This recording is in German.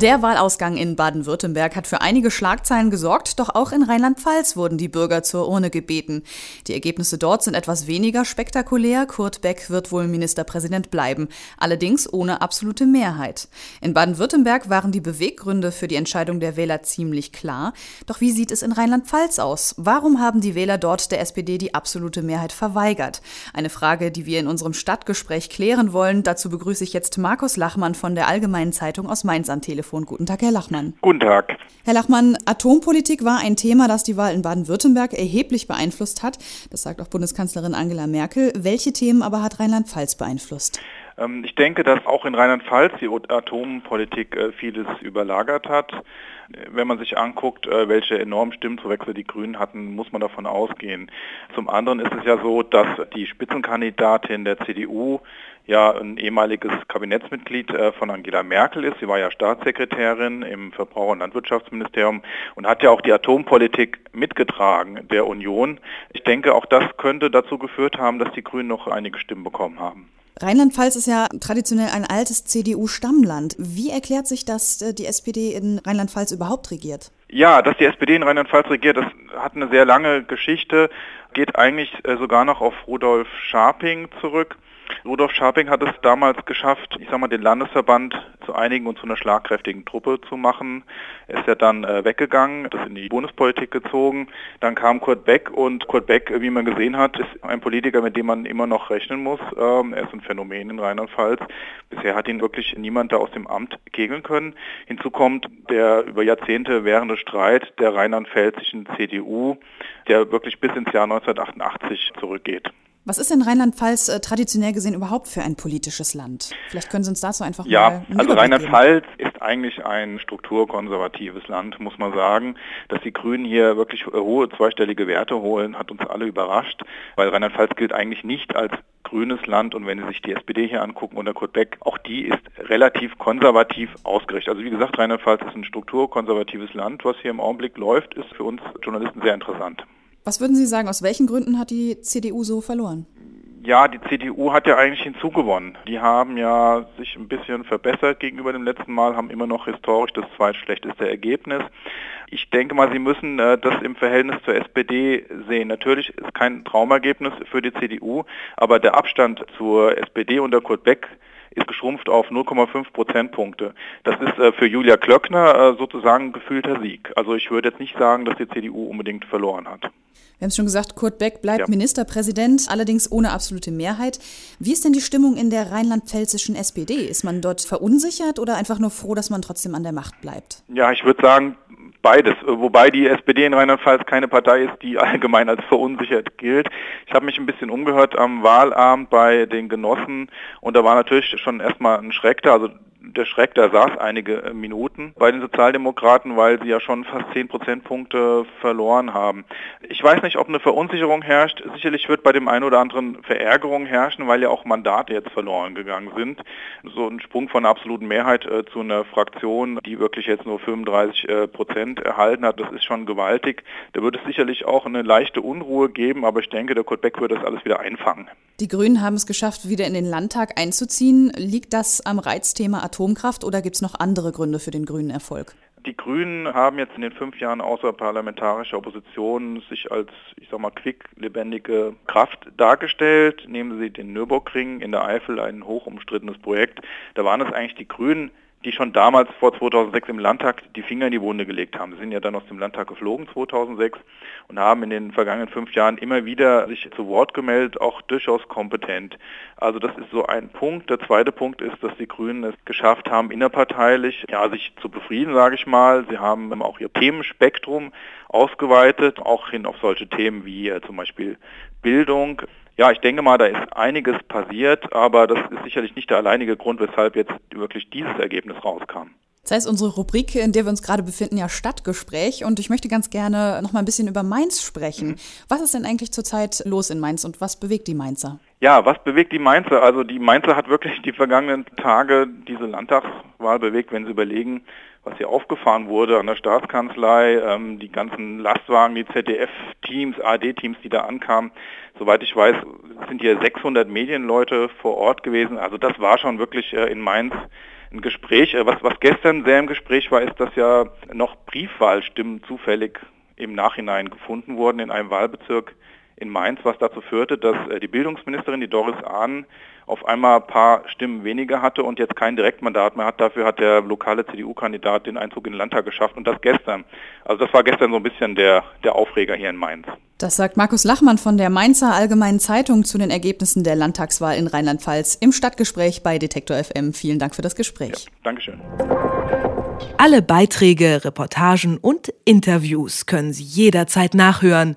Der Wahlausgang in Baden-Württemberg hat für einige Schlagzeilen gesorgt, doch auch in Rheinland-Pfalz wurden die Bürger zur Urne gebeten. Die Ergebnisse dort sind etwas weniger spektakulär. Kurt Beck wird wohl Ministerpräsident bleiben, allerdings ohne absolute Mehrheit. In Baden-Württemberg waren die Beweggründe für die Entscheidung der Wähler ziemlich klar. Doch wie sieht es in Rheinland-Pfalz aus? Warum haben die Wähler dort der SPD die absolute Mehrheit verweigert? Eine Frage, die wir in unserem Stadtgespräch klären wollen. Dazu begrüße ich jetzt Markus Lachmann von der Allgemeinen Zeitung aus Mainz am Telefon. Telefon. Guten Tag, Herr Lachmann. Guten Tag. Herr Lachmann, Atompolitik war ein Thema, das die Wahl in Baden-Württemberg erheblich beeinflusst hat. Das sagt auch Bundeskanzlerin Angela Merkel. Welche Themen aber hat Rheinland-Pfalz beeinflusst? Ähm, ich denke, dass auch in Rheinland-Pfalz die Atompolitik äh, vieles überlagert hat. Wenn man sich anguckt, äh, welche enormen Stimmzuwechsel die Grünen hatten, muss man davon ausgehen. Zum anderen ist es ja so, dass die Spitzenkandidatin der CDU ja ein ehemaliges Kabinettsmitglied äh, von Angela Merkel ist. Sie war ja Staatssekretärin im Verbraucher- und Landwirtschaftsministerium und hat ja auch die Atompolitik mitgetragen der Union. Ich denke, auch das könnte dazu geführt haben, dass die Grünen noch einige Stimmen bekommen haben. Rheinland-Pfalz ist ja traditionell ein altes CDU-Stammland. Wie erklärt sich, dass äh, die SPD in Rheinland-Pfalz überhaupt regiert? Ja, dass die SPD in Rheinland-Pfalz regiert, das hat eine sehr lange Geschichte, geht eigentlich äh, sogar noch auf Rudolf Scharping zurück. Rudolf Scharping hat es damals geschafft, ich sag mal, den Landesverband zu einigen und zu einer schlagkräftigen Truppe zu machen. Er ist ja dann äh, weggegangen, das in die Bundespolitik gezogen. Dann kam Kurt Beck und Kurt Beck, wie man gesehen hat, ist ein Politiker, mit dem man immer noch rechnen muss. Ähm, er ist ein Phänomen in Rheinland-Pfalz. Bisher hat ihn wirklich niemand da aus dem Amt kegeln können. Hinzu kommt der über Jahrzehnte währende Streit der rheinland-pfälzischen CDU, der wirklich bis ins Jahr 1988 zurückgeht. Was ist denn Rheinland-Pfalz äh, traditionell gesehen überhaupt für ein politisches Land? Vielleicht können Sie uns dazu einfach ja, mal Ja, also Rheinland-Pfalz ist eigentlich ein strukturkonservatives Land, muss man sagen. Dass die Grünen hier wirklich hohe zweistellige Werte holen, hat uns alle überrascht, weil Rheinland-Pfalz gilt eigentlich nicht als grünes Land und wenn Sie sich die SPD hier angucken unter Kurt Beck, auch die ist relativ konservativ ausgerichtet. Also wie gesagt, Rheinland-Pfalz ist ein strukturkonservatives Land. Was hier im Augenblick läuft, ist für uns Journalisten sehr interessant. Was würden Sie sagen, aus welchen Gründen hat die CDU so verloren? Ja, die CDU hat ja eigentlich hinzugewonnen. Die haben ja sich ein bisschen verbessert gegenüber dem letzten Mal, haben immer noch historisch das zweitschlechteste Ergebnis. Ich denke mal, Sie müssen äh, das im Verhältnis zur SPD sehen. Natürlich ist kein Traumergebnis für die CDU, aber der Abstand zur SPD unter Kurt Beck ist geschrumpft auf 0,5 Prozentpunkte. Das ist äh, für Julia Klöckner äh, sozusagen ein gefühlter Sieg. Also ich würde jetzt nicht sagen, dass die CDU unbedingt verloren hat. Wir haben es schon gesagt, Kurt Beck bleibt ja. Ministerpräsident, allerdings ohne absolute Mehrheit. Wie ist denn die Stimmung in der rheinland-pfälzischen SPD? Ist man dort verunsichert oder einfach nur froh, dass man trotzdem an der Macht bleibt? Ja, ich würde sagen, beides. Wobei die SPD in Rheinland-Pfalz keine Partei ist, die allgemein als verunsichert gilt. Ich habe mich ein bisschen umgehört am Wahlabend bei den Genossen und da war natürlich schon erstmal ein Schreck da. Also der Schreck, der saß einige äh, Minuten bei den Sozialdemokraten, weil sie ja schon fast 10 Prozentpunkte verloren haben. Ich weiß nicht, ob eine Verunsicherung herrscht. Sicherlich wird bei dem einen oder anderen Verärgerung herrschen, weil ja auch Mandate jetzt verloren gegangen sind. So ein Sprung von einer absoluten Mehrheit äh, zu einer Fraktion, die wirklich jetzt nur 35 äh, Prozent erhalten hat, das ist schon gewaltig. Da wird es sicherlich auch eine leichte Unruhe geben, aber ich denke, der Kurt Beck wird das alles wieder einfangen. Die Grünen haben es geschafft, wieder in den Landtag einzuziehen. Liegt das am Reizthema Atomkraft oder gibt es noch andere Gründe für den grünen Erfolg? Die Grünen haben jetzt in den fünf Jahren außerparlamentarischer Opposition sich als, ich sag mal, quick lebendige Kraft dargestellt. Nehmen Sie den Nürburgring in der Eifel, ein hoch umstrittenes Projekt. Da waren es eigentlich die Grünen, die schon damals vor 2006 im Landtag die Finger in die Wunde gelegt haben. Sie sind ja dann aus dem Landtag geflogen 2006 und haben in den vergangenen fünf Jahren immer wieder sich zu Wort gemeldet, auch durchaus kompetent. Also das ist so ein Punkt. Der zweite Punkt ist, dass die Grünen es geschafft haben, innerparteilich ja, sich zu befrieden, sage ich mal. Sie haben auch ihr Themenspektrum ausgeweitet, auch hin auf solche Themen wie äh, zum Beispiel Bildung. Ja, ich denke mal, da ist einiges passiert, aber das ist sicherlich nicht der alleinige Grund, weshalb jetzt wirklich dieses Ergebnis rauskam. Das heißt, unsere Rubrik, in der wir uns gerade befinden, ja Stadtgespräch. Und ich möchte ganz gerne noch mal ein bisschen über Mainz sprechen. Mhm. Was ist denn eigentlich zurzeit los in Mainz und was bewegt die Mainzer? Ja, was bewegt die Mainzer? Also die Mainzer hat wirklich die vergangenen Tage diese Landtagswahl bewegt, wenn Sie überlegen, was hier aufgefahren wurde an der Staatskanzlei, ähm, die ganzen Lastwagen, die ZDF-Teams, AD-Teams, die da ankamen. Soweit ich weiß, sind hier 600 Medienleute vor Ort gewesen. Also das war schon wirklich äh, in Mainz ein Gespräch. Äh, was, was gestern sehr im Gespräch war, ist, dass ja noch Briefwahlstimmen zufällig im Nachhinein gefunden wurden in einem Wahlbezirk in Mainz, was dazu führte, dass äh, die Bildungsministerin, die Doris Ahn, auf einmal ein paar Stimmen weniger hatte und jetzt kein Direktmandat mehr hat. Dafür hat der lokale CDU-Kandidat den Einzug in den Landtag geschafft und das gestern. Also das war gestern so ein bisschen der, der Aufreger hier in Mainz. Das sagt Markus Lachmann von der Mainzer Allgemeinen Zeitung zu den Ergebnissen der Landtagswahl in Rheinland-Pfalz im Stadtgespräch bei Detektor FM. Vielen Dank für das Gespräch. Ja, Dankeschön. Alle Beiträge, Reportagen und Interviews können Sie jederzeit nachhören